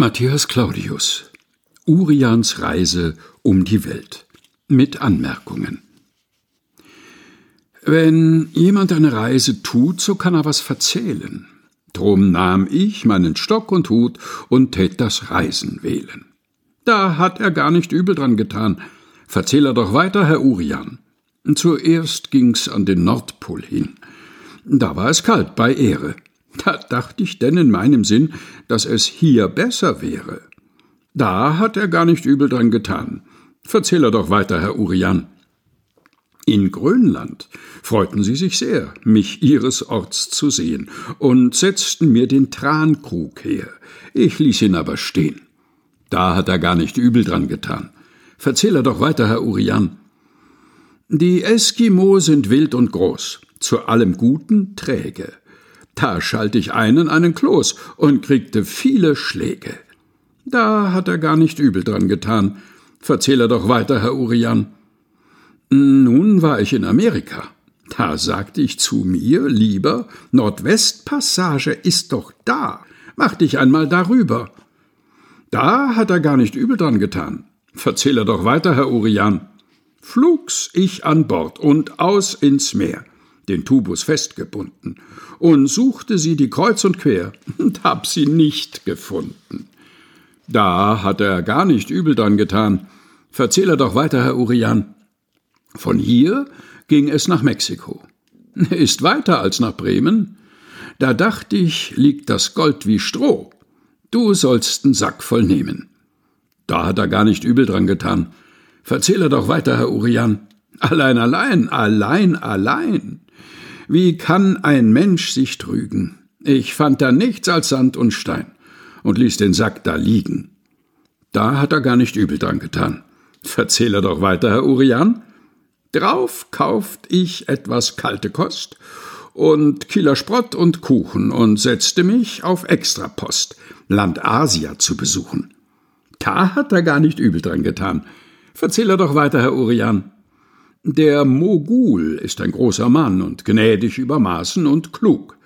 Matthias Claudius Urians Reise um die Welt mit Anmerkungen Wenn jemand eine Reise tut, so kann er was verzählen. Drum nahm ich meinen Stock und Hut und tät das Reisen wählen. Da hat er gar nicht übel dran getan. Verzähl er doch weiter, Herr Urian. Zuerst ging's an den Nordpol hin. Da war es kalt bei Ehre. Da dachte ich denn in meinem Sinn, dass es hier besser wäre. Da hat er gar nicht übel dran getan. Verzähl er doch weiter, Herr Urian. In Grönland freuten sie sich sehr, mich ihres Orts zu sehen, und setzten mir den Trankrug her. Ich ließ ihn aber stehen. Da hat er gar nicht übel dran getan. Verzähl er doch weiter, Herr Urian. Die Eskimo sind wild und groß, zu allem Guten träge. Da schalt ich einen einen Kloß und kriegte viele Schläge. Da hat er gar nicht übel dran getan. Verzähl er doch weiter, Herr Urian. Nun war ich in Amerika. Da sagte ich zu mir, lieber, Nordwestpassage ist doch da. Mach dich einmal darüber. Da hat er gar nicht übel dran getan. Verzähl er doch weiter, Herr Urian. Flugs ich an Bord und aus ins Meer den Tubus festgebunden, und suchte sie die kreuz und quer und hab sie nicht gefunden. Da hat er gar nicht übel dran getan. Verzähl er doch weiter, Herr Urian. Von hier ging es nach Mexiko. Ist weiter als nach Bremen. Da dacht ich, liegt das Gold wie Stroh. Du sollst einen Sack voll nehmen. Da hat er gar nicht übel dran getan. Verzähl er doch weiter, Herr Urian. Allein, allein, allein, allein. Wie kann ein Mensch sich trügen? Ich fand da nichts als Sand und Stein und ließ den Sack da liegen. Da hat er gar nicht übel dran getan. Verzähl er doch weiter, Herr Urian. Drauf kauft ich etwas kalte Kost und Kieler Sprott und Kuchen und setzte mich auf Extrapost, Land Asia zu besuchen. Da hat er gar nicht übel dran getan. Verzähl er doch weiter, Herr Urian. Der Mogul ist ein großer Mann und gnädig über Maßen und klug.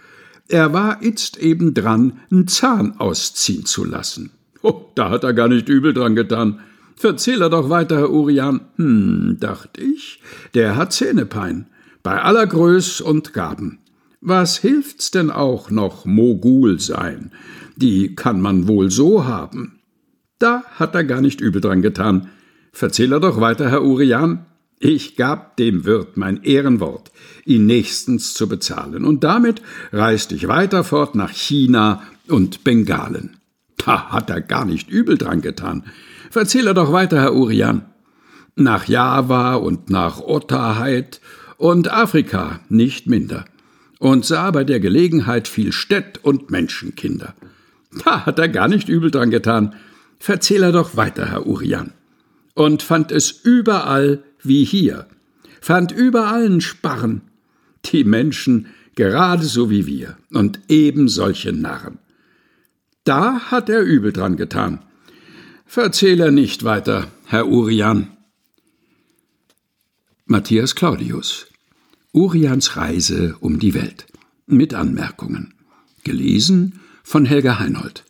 Er war itzt eben dran, n Zahn ausziehen zu lassen. Oh, da hat er gar nicht übel dran getan. Verzähl er doch weiter, Herr Urian. Hm, dacht ich, der hat Zähnepein. Bei aller Größ und Gaben. Was hilft's denn auch noch Mogul sein? Die kann man wohl so haben. Da hat er gar nicht übel dran getan. Verzähl er doch weiter, Herr Urian. Ich gab dem Wirt mein Ehrenwort, ihn nächstens zu bezahlen, und damit reiste ich weiter fort nach China und Bengalen. Da hat er gar nicht übel dran getan. Verzähl er doch weiter, Herr Urian. Nach Java und nach Otaheit und Afrika nicht minder. Und sah bei der Gelegenheit viel Städt und Menschenkinder. Da hat er gar nicht übel dran getan. Verzähl er doch weiter, Herr Urian. Und fand es überall wie hier, fand überall einen Sparren, die Menschen gerade so wie wir und eben solche Narren. Da hat er übel dran getan. Verzähl er nicht weiter, Herr Urian. Matthias Claudius Urians Reise um die Welt mit Anmerkungen. Gelesen von Helga Heinold.